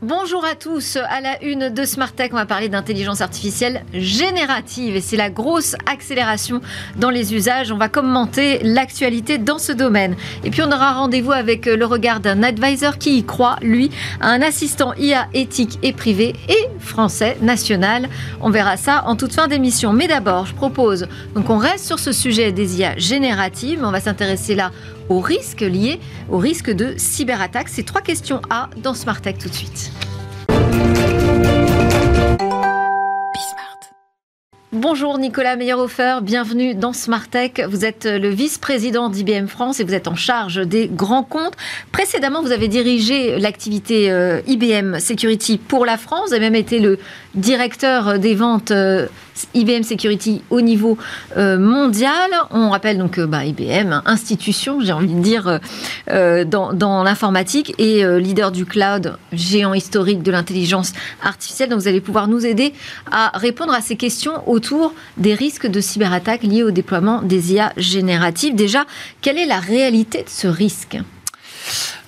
Bonjour à tous. À la une de Smart Tech, on va parler d'intelligence artificielle générative et c'est la grosse accélération dans les usages. On va commenter l'actualité dans ce domaine. Et puis on aura rendez-vous avec le regard d'un advisor qui y croit, lui, un assistant IA éthique et privé et français national. On verra ça en toute fin d'émission. Mais d'abord, je propose donc on reste sur ce sujet des IA génératives. On va s'intéresser là aux risques liés au risque de cyberattaque. C'est trois questions A dans Smart Tech tout de suite. Bonjour Nicolas Meyerhofer, bienvenue dans Smart Tech. Vous êtes le vice-président d'IBM France et vous êtes en charge des grands comptes. Précédemment, vous avez dirigé l'activité euh, IBM Security pour la France. Vous avez même été le directeur des ventes euh, IBM Security au niveau euh, mondial. On rappelle donc bah, IBM, institution, j'ai envie de dire, dans l'informatique et leader du cloud, géant historique de l'intelligence artificielle. Donc vous allez pouvoir nous aider à répondre à ces questions autour des risques de cyberattaque liés au déploiement des IA génératives. Déjà, quelle est la réalité de ce risque?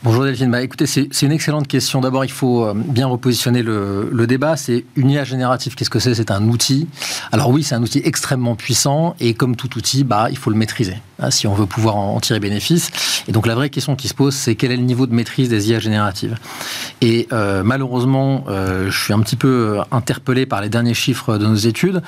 Bonjour Delphine. Bah, écoutez, c'est une excellente question. D'abord, il faut euh, bien repositionner le, le débat. C'est une IA générative. Qu'est-ce que c'est? C'est un outil. Alors oui, c'est un outil extrêmement puissant et comme tout outil, bah, il faut le maîtriser hein, si on veut pouvoir en, tirer bénéfice. Et donc la vraie question qui se pose, c'est quel est le niveau de maîtrise des IA génératives? Et euh, malheureusement, euh, je suis un petit peu interpellé par les derniers chiffres de nos études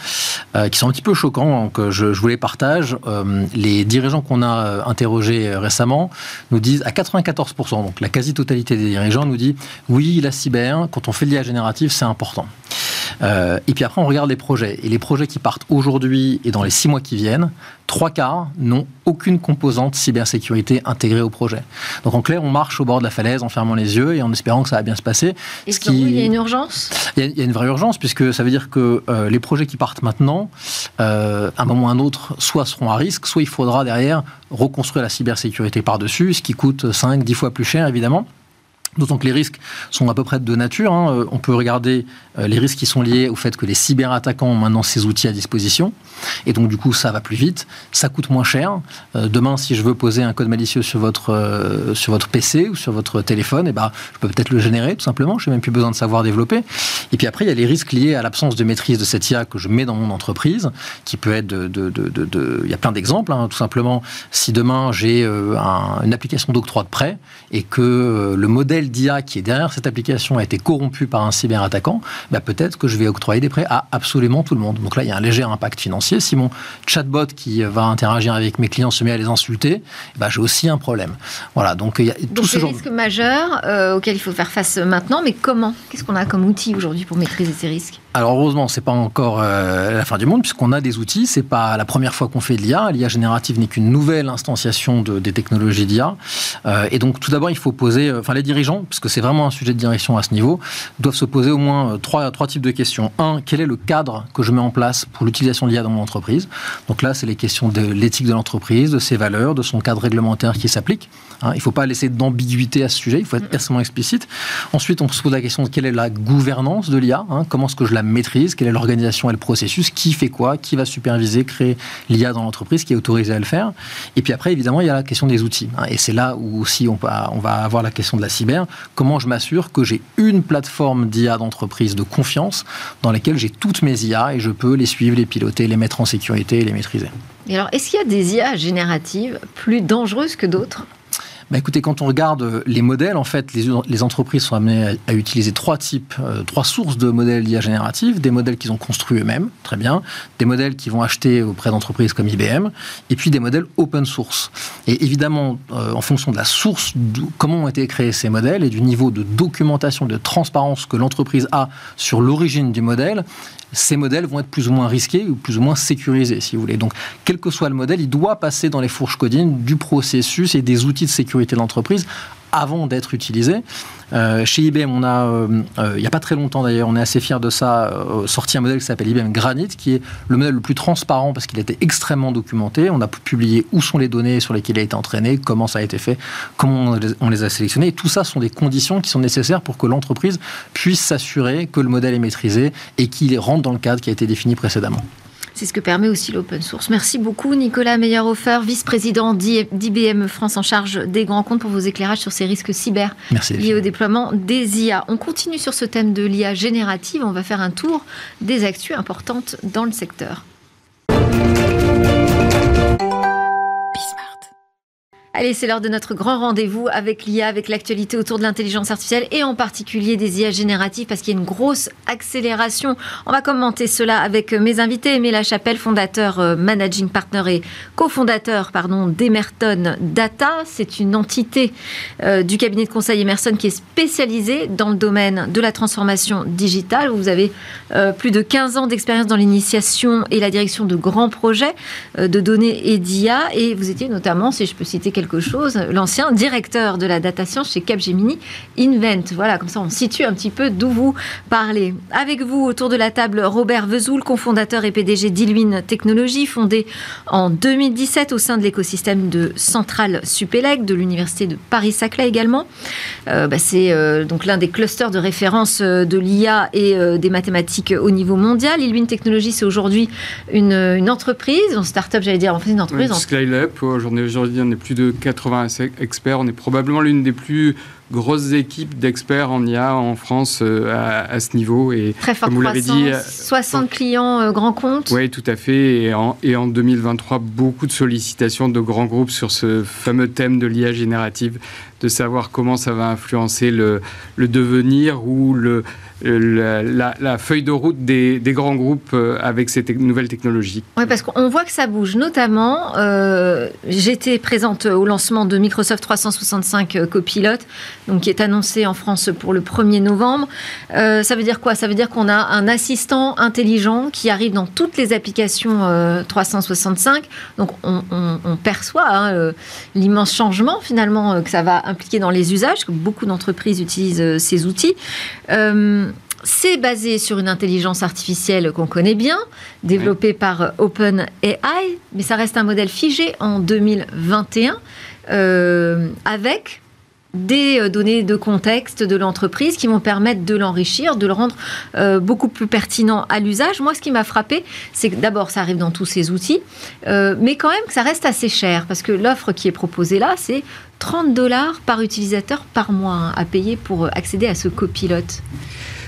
euh, qui sont un petit peu choquants, donc je, je vous les partage. Euh, les dirigeants qu'on a interrogés récemment nous disent à 94% donc la quasi-totalité des dirigeants nous dit oui, la cyber, quand on fait l'IA générative, c'est important. Euh, et puis après, on regarde les projets. Et les projets qui partent aujourd'hui et dans les six mois qui viennent, trois quarts n'ont aucune composante cybersécurité intégrée au projet. Donc en clair, on marche au bord de la falaise en fermant les yeux et en espérant que ça va bien se passer. Est-ce qu'il y a une urgence? Il y, a, une vraie urgence puisque ça veut dire que euh, les projets qui partent maintenant, euh, à un moment ou à un autre, soit seront à risque, soit il faudra derrière reconstruire la cybersécurité par-dessus, ce qui coûte 5, 10 fois plus cher évidemment. D'autant que les risques sont à peu près de deux natures. Hein. Euh, on peut regarder euh, les risques qui sont liés au fait que les cyberattaquants ont maintenant ces outils à disposition. Et donc, du coup, ça va plus vite, ça coûte moins cher. Euh, demain, si je veux poser un code malicieux sur votre, sur votre PC ou sur votre téléphone, eh ben, je peux peut-être le générer tout simplement. Je n'ai même plus besoin de savoir développer. Et puis après, il y a les risques liés à l'absence de maîtrise de cette IA que je mets dans mon entreprise, qui peut être de, de, de il y a plein d'exemples. Hein. Tout simplement, si demain j'ai une application d'octroi de prêt et que le modèle d'IA qui est derrière cette application a été corrompu par un cyberattaquant, bah peut-être que je vais octroyer des prêts à absolument tout le monde. Donc là, il y a un léger impact financier. Si mon chatbot qui va interagir avec mes clients se met à les insulter, bah, j'ai aussi un problème. Voilà, donc il y a tout ce genre... risques majeurs euh, auxquels il faut faire face maintenant, mais comment? Qu'est-ce qu'on a comme outil aujourd'hui pour maîtriser ces risques? Alors heureusement, c'est pas encore euh, la fin du monde puisqu'on a des outils. C'est pas la première fois qu'on fait de l'IA. L'IA générative n'est qu'une nouvelle instanciation de, des technologies d'IA. Euh, et donc tout d'abord, il faut poser, euh, enfin les dirigeants, puisque c'est vraiment un sujet de direction à ce niveau, doivent se poser au moins trois, trois types de questions. Un, quel est le cadre que je mets en place pour l'utilisation de l'IA dans mon entreprise? Donc là, c'est les questions de l'éthique de l'entreprise, de ses valeurs, de son cadre réglementaire qui s'applique. Hein, il ne faut pas laisser d'ambiguïté à ce sujet. Il faut être extrêmement explicite. Ensuite, on se pose la question de quelle est la gouvernance de l'IA. Hein, comment est-ce que je la maîtrise, quelle est l'organisation et le processus, qui fait quoi, qui va superviser, créer l'IA dans l'entreprise, qui est autorisé à le faire. Et puis après, évidemment, il y a la question des outils. Hein. et c'est là où aussi on, va avoir la question de la cyber. Comment je m'assure que j'ai une plateforme d'IA d'entreprise de confiance dans laquelle j'ai toutes mes IA et je peux les suivre, les piloter, les mettre en sécurité et les maîtriser? Et alors, est-ce qu'il y a des IA génératives plus dangereuses que d'autres? Bah écoutez, quand on regarde les modèles, en fait, les, entreprises sont amenées à, utiliser trois types, euh, trois sources de modèles d'IA génératifs. Des modèles qu'ils ont construits eux-mêmes, très bien. Des modèles qu'ils vont acheter auprès d'entreprises comme IBM. Et puis des modèles open source. Et évidemment, euh, en fonction de la source, comment ont été créés ces modèles et du niveau de documentation, de transparence que l'entreprise a sur l'origine du modèle, ces modèles vont être plus ou moins risqués ou plus ou moins sécurisés, si vous voulez. Donc, quel que soit le modèle, il doit passer dans les fourches codines du processus et des outils de sécurité de l'entreprise avant d'être utilisé. Euh, chez IBM, on a, euh, euh, il n'y a pas très longtemps d'ailleurs, on est assez fier de ça, sorti un modèle qui s'appelle IBM Granite, qui est le modèle le plus transparent parce qu'il été extrêmement documenté. On a publié où sont les données sur lesquelles il a été entraîné, comment ça a été fait, comment on les, a sélectionnés. Et tout ça sont des conditions qui sont nécessaires pour que l'entreprise puisse s'assurer que le modèle est maîtrisé et qu'il rentre dans le cadre qui a été défini précédemment. C'est ce que permet aussi l'open source. Merci beaucoup Nicolas Meyerhofer, vice-président d'IBM France en charge des grands comptes pour vos éclairages sur ces risques cyber liés au déploiement des IA. On continue sur ce thème de l'IA générative. On va faire un tour des actus importantes dans le secteur. Allez, c'est l'heure de notre grand rendez-vous avec l'IA, avec l'actualité autour de l'intelligence artificielle et en particulier des IA génératives parce qu'il y a une grosse accélération. On va commenter cela avec mes invités. Aimé Chapelle, fondateur, euh, managing partner et cofondateur d'Emerton Data. C'est une entité euh, du cabinet de conseil Emerson qui est spécialisée dans le domaine de la transformation digitale. Vous avez euh, plus de 15 ans d'expérience dans l'initiation et la direction de grands projets de données et d'IA et vous étiez notamment, si je peux citer quelques quelque chose, l'ancien directeur de la data science chez Capgemini Invent. Voilà, comme ça on situe un petit peu d'où vous parlez. Avec vous, autour de la table, Robert Vezoul, cofondateur et PDG d'Ilwin Technologies, fondé en 2017 au sein de l'écosystème de Centrale Supélec, de l'Université de Paris-Saclay également. Euh, bah, c'est euh, donc l'un des clusters de référence euh, de l'IA et des mathématiques au niveau mondial. Ilwin Technologies, c'est aujourd'hui une, entreprise, une start-up, j'allais dire, en fait une entreprise. Oui, Scale-up, aujourd'hui on est plus de 80 experts. On est probablement l'une des plus grosses équipes d'experts en IA en France euh, à, ce niveau. Et Très comme vous l'avez dit, 60 euh, clients euh, grands comptes. Oui, tout à fait. Et en, et en 2023, beaucoup de sollicitations de grands groupes sur ce fameux thème de l'IA générative, de savoir comment ça va influencer le, le devenir ou le, la, feuille de route des, grands groupes euh, avec ces nouvelles technologies. Oui, parce qu'on voit que ça bouge. Notamment, euh, j'étais présente au lancement de Microsoft 365 euh, Copilot, donc qui est annoncé en France pour le 1er novembre. ça veut dire quoi? Ça veut dire qu'on a un assistant intelligent qui arrive dans toutes les applications 365. Donc on, perçoit hein, l'immense changement finalement que ça va impliquer dans les usages, que beaucoup d'entreprises utilisent ces outils. C'est basé sur une intelligence artificielle qu'on connaît bien, développée par OpenAI, mais ça reste un modèle figé en 2021 euh, avec des euh, données de contexte de l'entreprise qui vont permettre de l'enrichir, de le rendre euh, beaucoup plus pertinent à l'usage. Moi, ce qui m'a frappé, c'est que d'abord, ça arrive dans tous ces outils, mais quand même que ça reste assez cher, parce que l'offre qui est proposée là, c'est 30 dollars par utilisateur par mois hein, à payer pour accéder à ce copilote.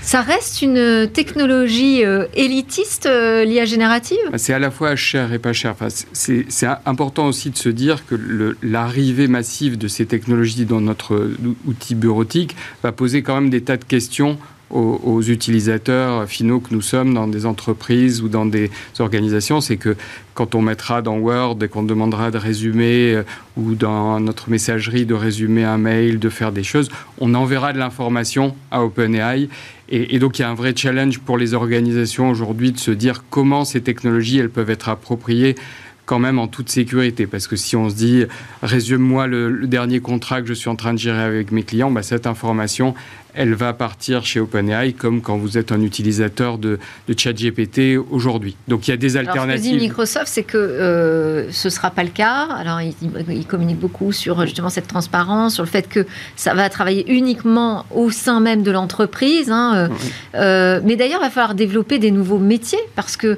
Ça reste une technologie euh, élitiste, euh, l'IA générative? C'est à la fois cher et pas cher. C'est important aussi de se dire que l'arrivée massive de ces technologies dans notre outil bureautique va poser quand même des tas de questions aux, utilisateurs finaux que nous sommes dans des entreprises ou dans des organisations, c'est que quand on mettra dans Word et qu'on demandera de résumer euh, ou dans notre messagerie de résumer un mail, de faire des choses, on enverra de l'information à OpenAI. Et, donc il y a un vrai challenge pour les organisations aujourd'hui de se dire comment ces technologies elles peuvent être appropriées quand même en toute sécurité. Parce que si on se dit, résume-moi le, dernier contrat que je suis en train de gérer avec mes clients, bah, cette information, elle va partir chez OpenAI comme quand vous êtes un utilisateur de, de ChatGPT aujourd'hui. Donc il y a des alternatives. Alors, ce que dit Microsoft, c'est que euh, ce ne sera pas le cas. Alors il, il, communique beaucoup sur justement cette transparence, sur le fait que ça va travailler uniquement au sein même de l'entreprise. Hein, euh, euh, mais d'ailleurs, il va falloir développer des nouveaux métiers parce que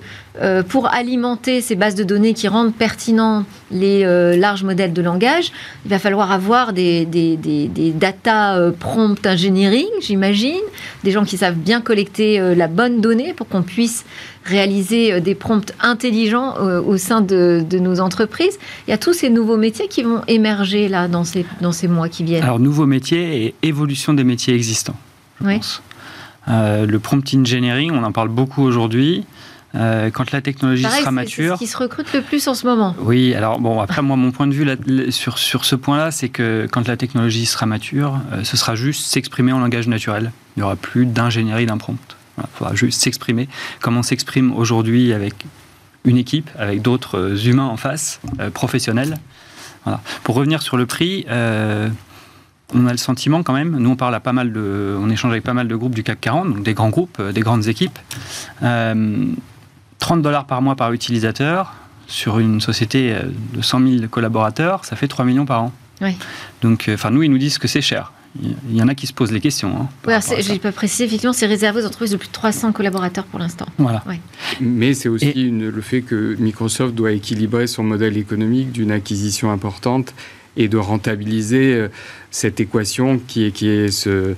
pour alimenter ces bases de données qui rendent pertinents les larges modèles de langage, il va falloir avoir des, des, des, des data prompt ingénierie j'imagine, des gens qui savent bien collecter euh, la bonne donnée pour qu'on puisse réaliser euh, des prompts intelligents euh, au sein de, nos entreprises. Il y a tous ces nouveaux métiers qui vont émerger là dans ces, dans ces mois qui viennent. Alors, nouveaux métiers et évolution des métiers existants. oui. le prompt engineering, on en parle beaucoup aujourd'hui. Euh, quand la technologie sera mature. C'est ce qui se recrute le plus en ce moment. Oui, alors bon, après, moi, mon point de vue là, sur, sur ce point-là, c'est que quand la technologie sera mature, euh, ce sera juste s'exprimer en langage naturel. Il n'y aura plus d'ingénierie d'un prompt. Il faudra juste s'exprimer comme on s'exprime aujourd'hui avec une équipe, avec d'autres euh, humains en face, professionnels. Voilà. Pour revenir sur le prix, on a le sentiment quand même, nous on parle à pas mal de, on échange avec pas mal de groupes du CAC 40, donc des grands groupes, des grandes équipes. 30 dollars par mois par utilisateur sur une société euh, de 100 000 collaborateurs, ça fait 3 millions par an. Donc, euh, enfin, nous, ils nous disent que c'est cher. il y en a qui se posent les questions. Hein, oui, je n'ai pas précisé, effectivement, c'est réservé aux entreprises de plus de 300 collaborateurs pour l'instant. Voilà. Mais c'est aussi le fait que Microsoft doit équilibrer son modèle économique d'une acquisition importante et de rentabiliser euh, cette équation qui est, qui est ce,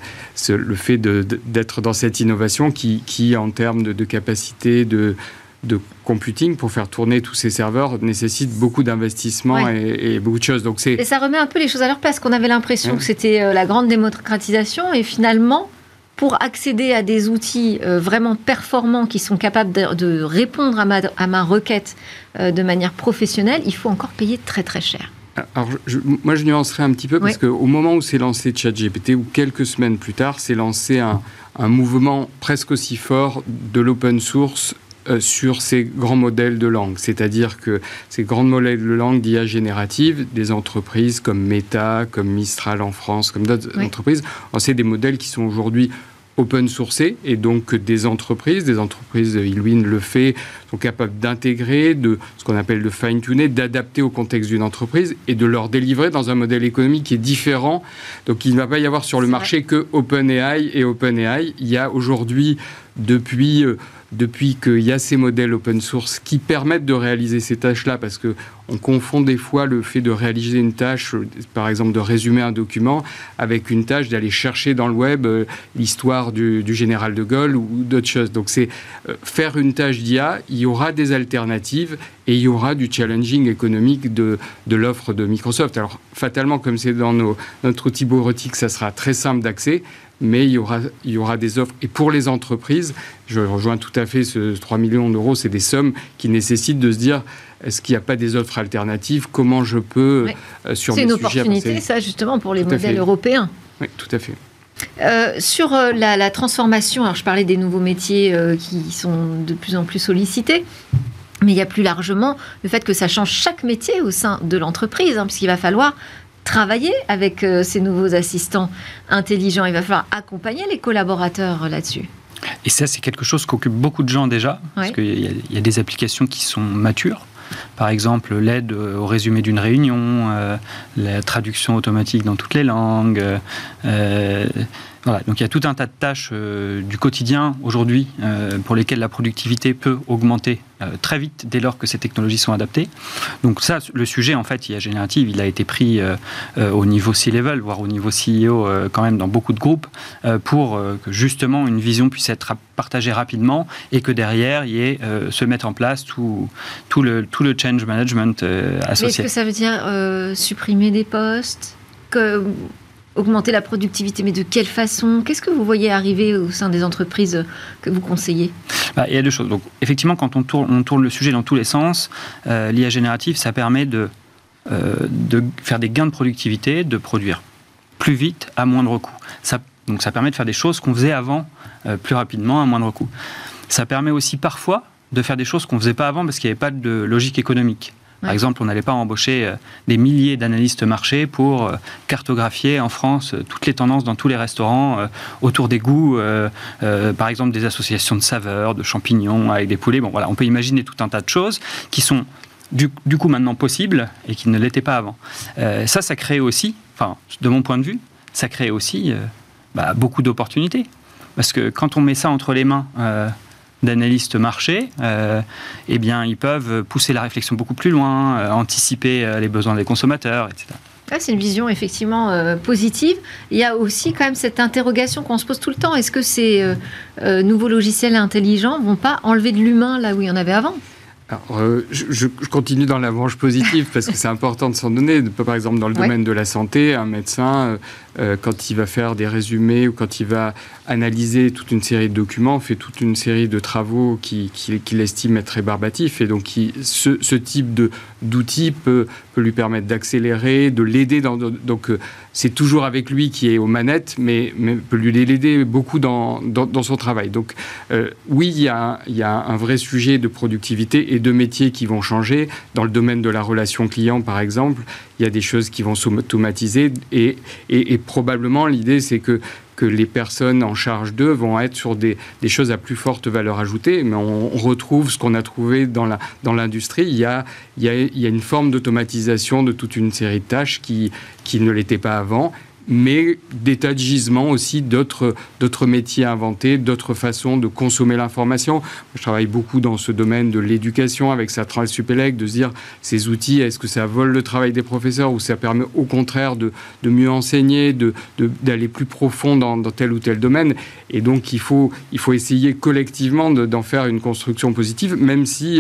le fait d'être dans cette innovation qui, qui en termes de, de capacité de, de computing pour faire tourner tous ces serveurs nécessite beaucoup d'investissement et, beaucoup de choses. Donc et ça remet un peu les choses à leur place, qu'on avait l'impression que c'était euh, la grande démocratisation et finalement, pour accéder à des outils euh, vraiment performants qui sont capables de, répondre à ma, à ma requête de manière professionnelle, il faut encore payer très très cher. Alors, moi, je nuancerais un petit peu parce qu'au moment où s'est lancé ChatGPT, ou quelques semaines plus tard, s'est lancé un, mouvement presque aussi fort de l'open source euh, sur ces grands modèles de langue. C'est-à-dire que ces grands modèles de langue d'IA générative, des entreprises comme Meta, comme Mistral en France, comme d'autres entreprises, c'est des modèles qui sont aujourd'hui open sourcé et donc des entreprises, des entreprises, Ilwin le fait, sont capables d'intégrer, de ce qu'on appelle de fine-tuner, d'adapter au contexte d'une entreprise et de leur délivrer dans un modèle économique qui est différent. Donc il ne va pas y avoir sur le marché que OpenAI et OpenAI. Il y a aujourd'hui, depuis euh, depuis qu'il y a ces modèles open source qui permettent de réaliser ces tâches-là, parce que on confond des fois le fait de réaliser une tâche, par exemple de résumer un document, avec une tâche d'aller chercher dans le web euh, l'histoire du, général de Gaulle ou d'autres choses. Donc c'est euh, faire une tâche d'IA, il y aura des alternatives et il y aura du challenging économique de, de l'offre de Microsoft. Alors fatalement, comme c'est dans nos, notre outil bureautique, ça sera très simple d'accès, mais il y, aura, il y aura des offres. Et pour les entreprises, je rejoins tout à fait ce 3 millions d'euros, c'est des sommes qui nécessitent de se dire est-ce qu'il n'y a pas des offres alternatives? Comment je peux, euh, sur C'est une opportunité, ça, justement, pour les modèles européens. Oui, tout à fait. Euh, sur euh, la, transformation, alors je parlais des nouveaux métiers qui sont de plus en plus sollicités, mais il y a plus largement le fait que ça change chaque métier au sein de l'entreprise, hein, puisqu'il va falloir travailler avec euh, ces nouveaux assistants intelligents. Il va falloir accompagner les collaborateurs là-dessus. Et ça, c'est quelque chose qu'occupent beaucoup de gens déjà, parce qu'il y, a des applications qui sont matures. Par exemple, l'aide au résumé d'une réunion, euh, la traduction automatique dans toutes les langues, donc il y a tout un tas de tâches euh, du quotidien aujourd'hui euh, pour lesquelles la productivité peut augmenter euh, très vite dès lors que ces technologies sont adaptées. Donc ça, le sujet en fait, IA générative, il a été pris au niveau C-level, voire au niveau CEO quand même dans beaucoup de groupes, pour que justement une vision puisse être partagée rapidement et que derrière il y ait se mettre en place tout, tout, le, tout le change management associé. Est-ce que ça veut dire supprimer des postes que augmenter la productivité, mais de quelle façon? Qu'est-ce que vous voyez arriver au sein des entreprises que vous conseillez? Bah, Il y a deux choses. Effectivement, quand on tourne, le sujet dans tous les sens, euh, l'IA générative, ça permet de, euh, de faire des gains de productivité, de produire plus vite à moindre coût. Donc, ça permet de faire des choses qu'on faisait avant euh, plus rapidement à moindre coût. Ça permet aussi parfois de faire des choses qu'on ne faisait pas avant parce qu'il n'y avait pas de logique économique. Par exemple, on n'allait pas embaucher euh, des milliers d'analystes marché pour euh, cartographier en France euh, toutes les tendances dans tous les restaurants autour des goûts, par exemple des associations de saveurs, de champignons avec des poulets. Bon, voilà, on peut imaginer tout un tas de choses qui sont du, coup maintenant possibles et qui ne l'étaient pas avant. ça, ça crée aussi, enfin, de mon point de vue, ça crée aussi bah, beaucoup d'opportunités. Parce que quand on met ça entre les mains d'analystes marché, euh, eh bien, ils peuvent pousser la réflexion beaucoup plus loin, euh, anticiper euh, les besoins des consommateurs, etc. c'est une vision effectivement positive. Il y a aussi quand même cette interrogation qu'on se pose tout le temps. Est-ce que ces nouveaux logiciels intelligents vont pas enlever de l'humain là où il y en avait avant? Alors, je, continue dans la branche positive parce que c'est important de s'en donner. Par exemple, dans le domaine de la santé, un médecin euh, quand il va faire des résumés ou quand il va analyser toute une série de documents, fait toute une série de travaux qu'il qui, estime être rébarbatifs. Et donc, ce, type d'outil peut, lui permettre d'accélérer, de l'aider. Donc, euh, c'est toujours avec lui qui est aux manettes, mais, peut lui l'aider beaucoup dans, dans, son travail. Donc, euh, oui, il y, a, il y a un vrai sujet de productivité et de métiers qui vont changer. Dans le domaine de la relation client, par exemple, il y a des choses qui vont s'automatiser et, et, probablement l'idée c'est que que les personnes en charge d'eux vont être sur des, des, choses à plus forte valeur ajoutée, mais on, retrouve ce qu'on a trouvé dans l'industrie. Dans il, y a, il, il y a une forme d'automatisation de toute une série de tâches qui, qui ne l'était pas avant. Mais des tas de gisements aussi d'autres, métiers inventés, d'autres façons de consommer l'information. Je travaille beaucoup dans ce domaine de l'éducation avec sa Supélec, de se dire ces outils, est-ce que ça vole le travail des professeurs ou ça permet au contraire de, de mieux enseigner, de, d'aller plus profond dans, tel ou tel domaine? Et donc il faut, il faut essayer collectivement d'en faire une construction positive, même si,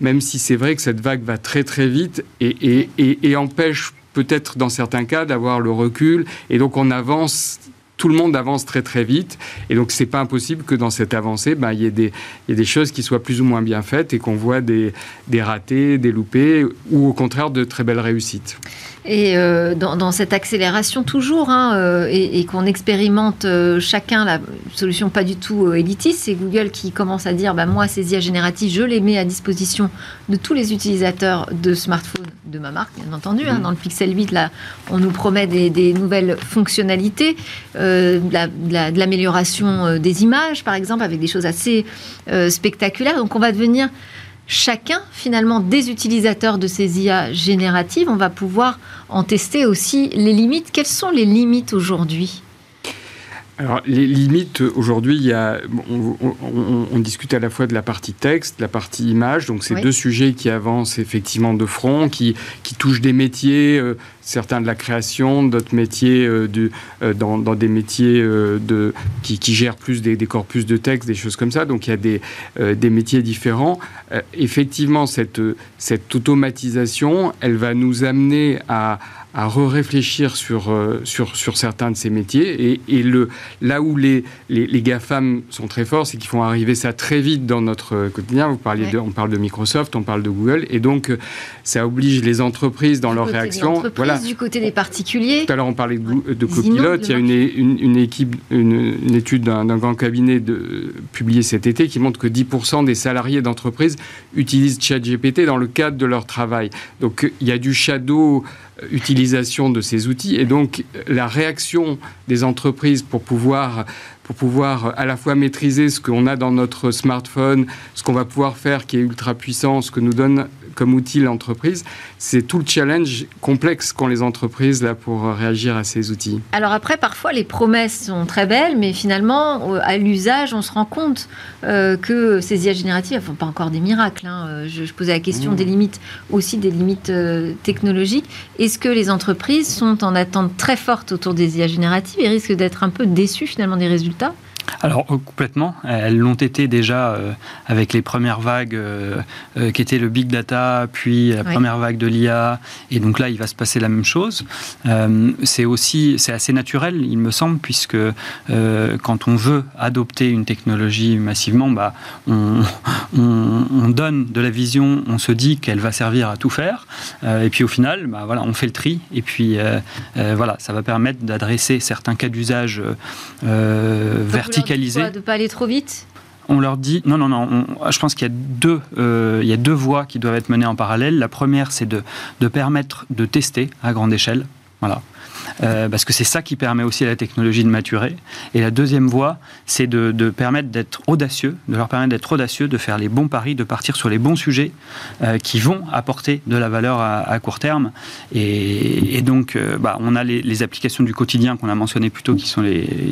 même si c'est vrai que cette vague va très très vite et, et empêche peut-être dans certains cas d'avoir le recul. Et donc on avance tout le monde avance très très vite et donc c'est pas impossible que dans cette avancée ben, il, y ait des, choses qui soient plus ou moins bien faites et qu'on voit des ratés, des loupés ou au contraire de très belles réussites. Et euh, dans, cette accélération toujours, hein, euh, et, qu'on expérimente euh, chacun la solution pas du tout élitiste, c'est Google qui commence à dire, bah, moi, ces IA génératives, je les mets à disposition de tous les utilisateurs de smartphones de ma marque, bien entendu. Hein. Mmh. Dans le Pixel 8, là, on nous promet des, nouvelles fonctionnalités, de l'amélioration des images, par exemple, avec des choses assez spectaculaires. Donc on va devenir chacun, finalement, des utilisateurs de ces IA génératives, on va pouvoir en tester aussi les limites. Quelles sont les limites aujourd'hui? Alors, les limites, aujourd'hui, il y a, on, discute à la fois de la partie texte, de la partie image, donc c'est deux sujets qui avancent effectivement de front, qui, qui touchent des métiers, euh, certains de la création, d'autres métiers euh, euh, dans, des métiers de, qui, gèrent plus des, corpus de texte, des choses comme ça, donc il y a des, des métiers différents. effectivement, cette, cette automatisation, elle va nous amener à à re-réfléchir sur, euh, sur, sur certains de ces métiers. Et, et le, là où les, les, les, GAFAM sont très forts, c'est qu'ils font arriver ça très vite dans notre quotidien. Vous parliez de, on parle de Microsoft, on parle de Google. Et donc, euh, ça oblige les entreprises dans leur réaction. Voilà. Du côté des particuliers. Tout à l'heure, on parlait de, de copilote. Il y a une, une, une équipe, une, une étude d'un grand cabinet de, publiée cet été qui montre que 10% des salariés d'entreprise utilisent ChatGPT dans le cadre de leur travail. Donc, il y a du shadow utilisation de ces outils. Et donc la réaction des entreprises pour pouvoir pour pouvoir à la fois maîtriser ce qu'on a dans notre smartphone, ce qu'on va pouvoir faire qui est ultra puissant, ce que nous donne comme outil l'entreprise. C'est tout le challenge complexe qu'ont les entreprises là pour réagir à ces outils. Alors après, parfois les promesses sont très belles, mais finalement, euh, à l'usage, on se rend compte euh, que ces IA génératives ne font pas encore des miracles. Hein. Euh, je, posais la question mmh. des limites, aussi des limites technologiques. Est-ce que les entreprises sont en attente très forte autour des IA génératives et risquent d'être un peu déçues finalement des résultats культа. Alors euh, complètement, elles l'ont été déjà euh, avec les premières vagues euh, qui étaient le big data, puis la première vague de l'IA, et donc là il va se passer la même chose. c'est aussi, c'est assez naturel, il me semble, puisque quand on veut adopter une technologie massivement, bah, on, on, donne de la vision, on se dit qu'elle va servir à tout faire, et puis au final, bah, voilà, on fait le tri, et puis voilà, ça va permettre d'adresser certains cas d'usage de ne pas aller trop vite? On leur dit non, non, non. je pense qu'il y a deux, euh, il y a deux voies qui doivent être menées en parallèle. La première, c'est de, de permettre de tester à grande échelle. Voilà. Euh, parce que c'est ça qui permet aussi à la technologie de maturer. Et la deuxième voie, c'est de, permettre d'être audacieux, de leur permettre d'être audacieux, de faire les bons paris, de partir sur les bons sujets euh, qui vont apporter de la valeur à, court terme. Et, donc, euh, bah, on a les, applications du quotidien qu'on a mentionnées plus tôt, qui sont,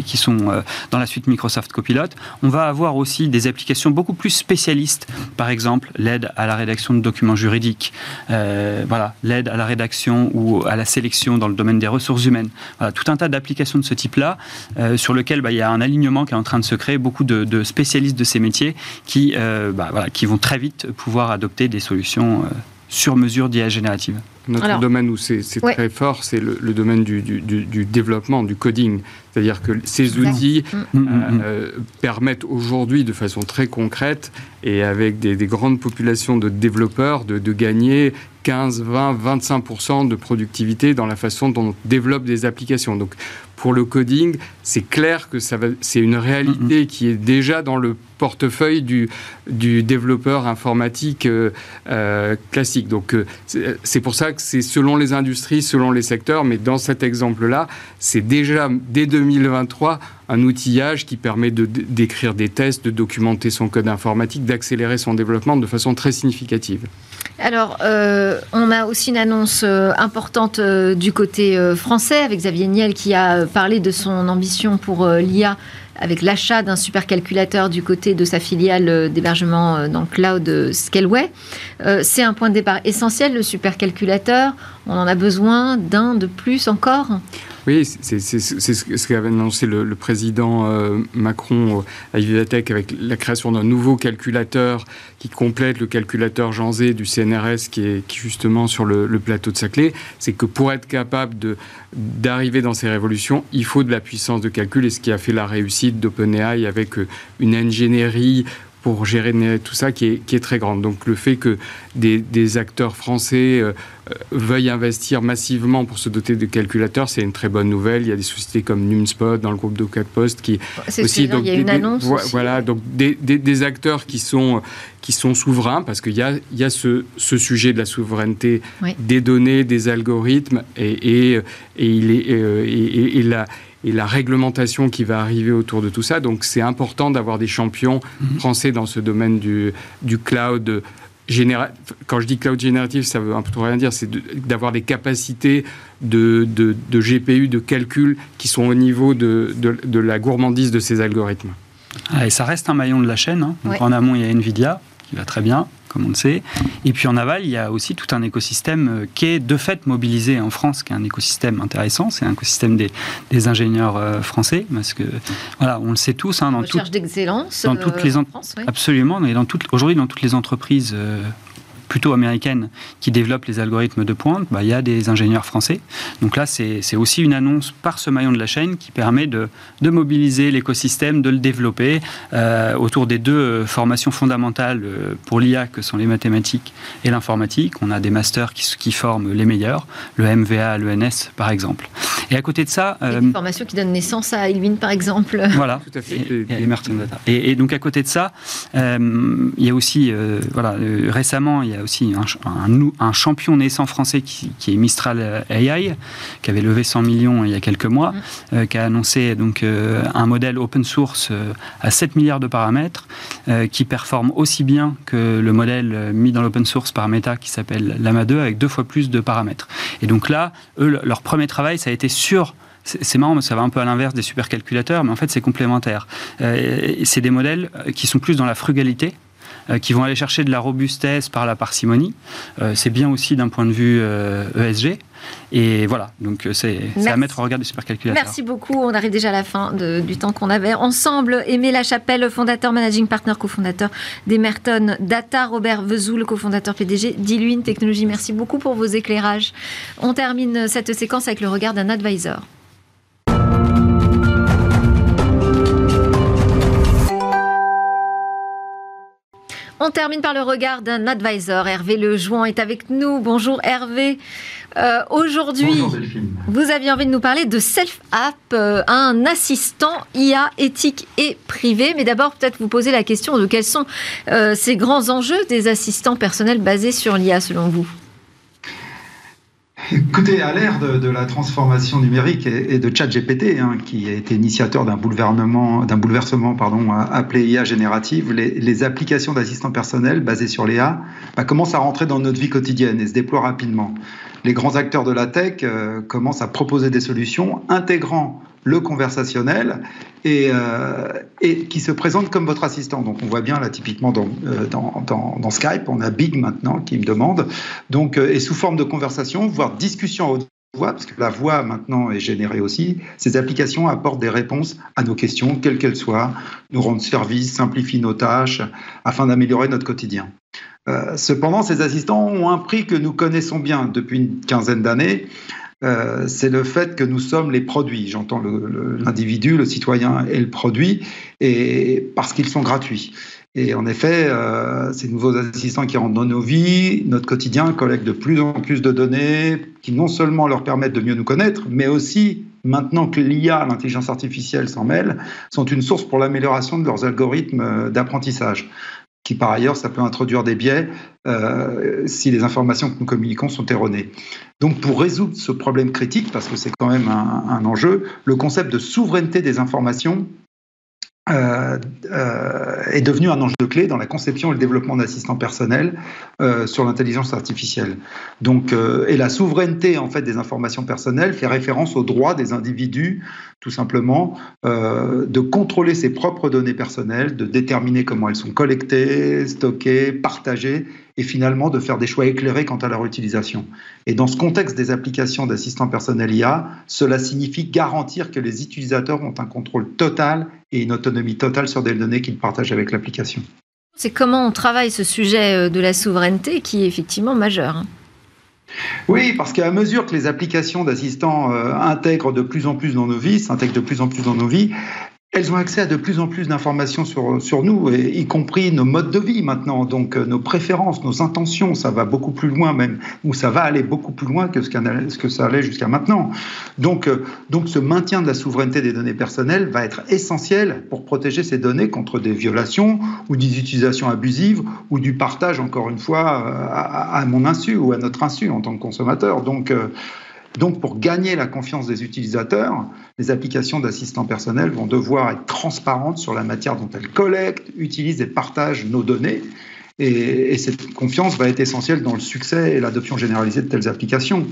qui sont dans la suite Microsoft Copilot. On va avoir aussi des applications beaucoup plus spécialistes, par exemple l'aide à la rédaction de documents juridiques, voilà, l'aide à la rédaction ou à la sélection dans le domaine des ressources humaines. tout un tas d'applications de ce type-là, euh, sur lequel bah, il y a un alignement qui est en train de se créer, beaucoup de, spécialistes de ces métiers qui, euh, bah, qui vont très vite pouvoir adopter des solutions euh, sur mesure d'IA générative. Notre domaine où c'est très fort, c'est le, domaine du, développement, du coding. C'est-à-dire que ces outils mm. Mm, mm, permettent aujourd'hui, de façon très concrète, et avec des, grandes populations de développeurs, de, de, gagner 15, 20, 25% de productivité dans la façon dont on développe des applications. Donc, pour le coding, c'est clair que ça c'est une réalité qui est déjà dans le portefeuille du, du développeur informatique euh, euh, classique. Donc, euh, c'est pour ça c'est selon les industries, selon les secteurs, mais dans cet exemple-là, c'est déjà dès 2023 un outillage qui permet d'écrire des tests, de documenter son code informatique, d'accélérer son développement de façon très significative. Alors, euh, on a aussi une annonce euh, importante euh, du côté français avec Xavier Niel qui a parlé de son ambition pour l'IA avec l'achat d'un supercalculateur du côté de sa filiale d'hébergement dans le cloud Scaleway. C'est un point de départ essentiel, le supercalculateur. On en a besoin d'un de plus encore oui, c'est ce qu'avait annoncé le, président euh, Macron euh, à Vivatech avec la création d'un nouveau calculateur qui complète le calculateur Jean du CNRS qui est justement sur le, plateau de Saclay. C'est que pour être capable d'arriver dans ces révolutions, il faut de la puissance de calcul et ce qui a fait la réussite d'OpenAI avec euh, une ingénierie pour gérer tout ça qui est, qui est, très grande. Donc le fait que des, acteurs français euh, euh, veuillent investir massivement pour se doter de calculateurs, c'est une très bonne nouvelle. Il y a des sociétés comme Numspot dans le groupe de Post qui aussi donc il y a une annonce voilà donc des, acteurs qui sont qui sont souverains parce qu'il y a, il y a ce, ce, sujet de la souveraineté des données, des algorithmes et, et, et il est euh, et, et la et la réglementation qui va arriver autour de tout ça. Donc c'est important d'avoir des champions mhm. français dans ce domaine du, du cloud. Général, quand je dis cloud génératif, ça veut un peu rien dire, c'est d'avoir des capacités de, de, de, GPU, de calcul qui sont au niveau de, de la gourmandise de ces algorithmes. Ah, et ça reste un maillon de la chaîne. Hein. En amont, il y a Nvidia qui va très bien comme on le sait. Et puis en aval, il y a aussi tout un écosystème euh, qui est de fait mobilisé en France, qui est un écosystème intéressant. C'est un écosystème des, des ingénieurs euh, français, parce que voilà, on le sait tous. Hein, dans recherche d'excellence. Dans toutes les euh, en France, absolument. Mais dans aujourd'hui, dans toutes les entreprises plutôt américaine qui développe les algorithmes de pointe, bah, il y a des ingénieurs français. Donc là, c'est aussi une annonce par ce maillon de la chaîne qui permet de, de mobiliser l'écosystème, de le développer euh, autour des deux euh, formations fondamentales euh, pour l'IA que sont les mathématiques et l'informatique. On a des masters qui, qui, forment les meilleurs, le MVA, l'ENS par exemple. Et à côté de ça... Euh, des formations qui donnent naissance à Ilvin par exemple. Voilà, tout à fait. Et, et, donc à côté de ça, euh, il y a aussi, voilà, récemment, il y a aussi un, un, champion naissant français qui, est Mistral AI, qui avait levé 100 millions il y a quelques mois, mm. euh, qui a annoncé donc euh, un modèle open source euh, à 7 milliards de paramètres, qui performe aussi bien que le modèle mis dans l'open source par Meta qui s'appelle Lama 2 avec deux fois plus de paramètres. Et donc là, eux, leur premier travail, ça a été sur c'est marrant, ça va un peu à l'inverse des supercalculateurs, mais en fait c'est complémentaire. c'est des modèles qui sont plus dans la frugalité, euh, qui vont aller chercher de la robustesse par la parcimonie. Euh, c'est bien aussi d'un point de vue ESG. Euh, e Et voilà, donc c'est à mettre au regard des supercalculateurs. Merci beaucoup. On arrive déjà à la fin du temps qu'on avait ensemble. Aimé Lachapelle, fondateur, managing partner, cofondateur d'Emerton Data. Robert Vezoul, cofondateur PDG d'Iluine Technologies. Merci beaucoup pour vos éclairages. On termine cette séquence avec le regard d'un advisor. On termine par le regard d'un advisor. Hervé Lejoin est avec nous. Bonjour Hervé. Euh, aujourd'hui, vous aviez envie de nous parler de Self-App, euh, un assistant IA éthique et privé. Mais d'abord, peut-être vous poser la question de quels sont euh, ces grands enjeux des assistants personnels basés sur l'IA selon vous? Écoutez, à l'ère de, la transformation numérique et, de ChatGPT, hein, qui a été initiateur d'un bouleversement, d'un bouleversement pardon, appelé IA générative, les, applications d'assistants personnels basées sur l'IA bah, commencent à rentrer dans notre vie quotidienne et se déploient rapidement. Les grands acteurs de la tech euh, commencent à proposer des solutions intégrant le conversationnel et, euh, et, qui se présente comme votre assistant. Donc on voit bien là typiquement dans, euh, Skype, on a Big maintenant qui me demande, donc, euh, et sous forme de conversation, voire discussion haute voix, parce que la voix maintenant est générée aussi, ces applications apportent des réponses à nos questions, quelles qu'elles soient, nous rendent service, simplifient nos tâches, afin d'améliorer notre quotidien. Cependant, ces assistants ont un prix que nous connaissons bien depuis une quinzaine d'années, euh, c'est le fait que nous sommes les produits. J'entends l'individu, le, citoyen et le produit, et parce qu'ils sont gratuits. Et en effet, euh, ces nouveaux assistants qui rentrent dans nos vies, notre quotidien, collectent de plus en plus de données qui non seulement leur permettent de mieux nous connaître, mais aussi, maintenant que l'IA, l'intelligence artificielle s'en mêle, sont une source pour l'amélioration de leurs algorithmes d'apprentissage qui par ailleurs, ça peut introduire des biais euh, si les informations que nous communiquons sont erronées. Donc pour résoudre ce problème critique, parce que c'est quand même un, enjeu, le concept de souveraineté des informations euh, euh, est devenu un enjeu clé dans la conception et le développement d'assistants personnels euh, sur l'intelligence artificielle. Donc, et la souveraineté en fait des informations personnelles fait référence au droit des individus, tout simplement, de contrôler ses propres données personnelles, de déterminer comment elles sont collectées, stockées, partagées et finalement de faire des choix éclairés quant à leur utilisation. Et dans ce contexte des applications d'assistants personnels IA, cela signifie garantir que les utilisateurs ont un contrôle total et une autonomie totale sur des données qu'ils partagent avec l'application. C'est comment on travaille ce sujet euh, de la souveraineté qui est effectivement majeur. Hein. Oui, parce qu'à mesure que les applications d'assistants euh, intègrent de plus en plus dans nos vies, s'intègrent de plus en plus dans nos vies, elles ont accès à de plus en plus d'informations sur, sur nous, et, y compris nos modes de vie maintenant, donc euh, nos préférences, nos intentions, ça va beaucoup plus loin même, ou ça va aller beaucoup plus loin que ce, ce que ça allait jusqu'à maintenant. Donc, euh, donc ce maintien de la souveraineté des données personnelles va être essentiel pour protéger ces données contre des violations ou des utilisations abusives ou du partage, encore une fois, euh, à, à mon insu ou à notre insu en tant que consommateur. Donc, donc, pour gagner la confiance des utilisateurs, les applications d'assistants personnels vont devoir être transparentes sur la matière dont elles collectent, utilisent et partagent nos données. Et, cette confiance va être essentielle dans le succès et l'adoption généralisée de telles applications.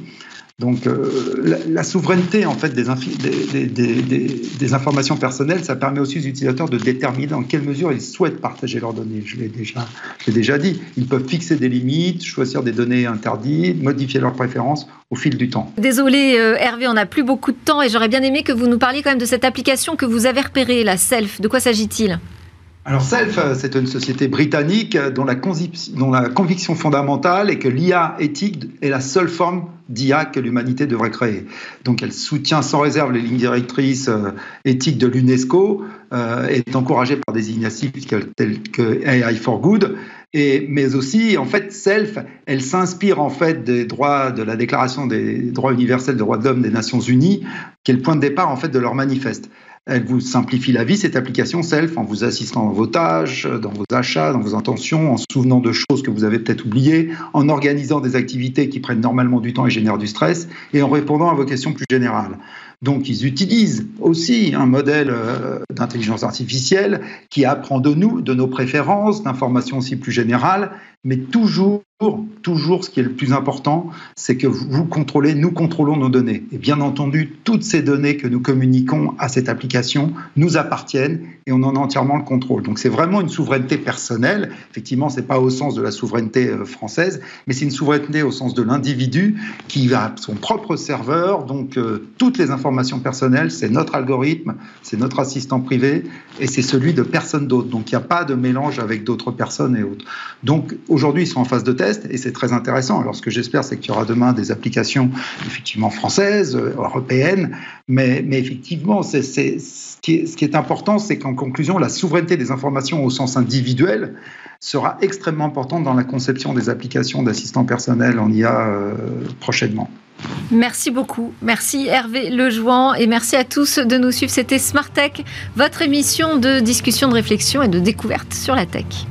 Donc euh, la, souveraineté en fait des, informations personnelles, ça permet aussi aux utilisateurs de déterminer dans quelle mesure ils souhaitent partager leurs données. Je l'ai déjà, déjà dit. Ils peuvent fixer des limites, choisir des données interdites, modifier leurs préférences au fil du temps. Désolé euh, Hervé, on n'a plus beaucoup de temps et j'aurais bien aimé que vous nous parliez quand même de cette application que vous avez repérée, la Self. De quoi s'agit-il? Alors Self, c'est une société britannique dont la, dont la conviction fondamentale est que l'IA éthique est la seule forme d'IA que l'humanité devrait créer. Donc elle soutient sans réserve les lignes directrices euh, éthiques de l'UNESCO, euh, est encouragée par des initiatives telles que AI for Good, mais aussi en fait Self, elle s'inspire en fait des droits de la Déclaration des droits universels des droits de l'homme des Nations Unies, qui est le point de départ en fait de leur manifeste. Elle vous simplifie la vie, cette application Self, en vous assistant dans vos tâches, dans vos achats, dans vos intentions, en souvenant de choses que vous avez peut-être oubliées, en organisant des activités qui prennent normalement du temps et génèrent du stress, et en répondant à vos questions plus générales. Donc ils utilisent aussi un modèle euh, d'intelligence artificielle qui apprend de nous, de nos préférences, d'informations aussi plus générales, mais toujours toujours, ce qui est le plus important, c'est que vous contrôlez, nous contrôlons nos données. Et bien entendu, toutes ces données que nous communiquons à cette application nous appartiennent et on en a entièrement le contrôle. Donc c'est vraiment une souveraineté personnelle. Effectivement, c'est pas au sens de la souveraineté euh, française, mais c'est une souveraineté au sens de l'individu qui a son propre serveur. Donc euh, toutes les informations personnelles, c'est notre algorithme, c'est notre assistant privé et c'est celui de personne d'autre. Donc il n'y a pas de mélange avec d'autres personnes et autres. Donc aujourd'hui, ils sont en phase de test et c'est très intéressant. Alors ce que j'espère, c'est qu'il y aura demain des applications effectivement françaises, euh, européennes, mais, effectivement, c'est, ce, qui est, ce qui est important, c'est qu'en conclusion, la souveraineté des informations au sens individuel sera extrêmement importante dans la conception des applications d'assistants personnels en IA euh, prochainement. Merci beaucoup. Merci Hervé Lejouan et merci à tous de nous suivre. C'était Smart Tech, votre émission de discussion, de réflexion et de découverte sur la tech.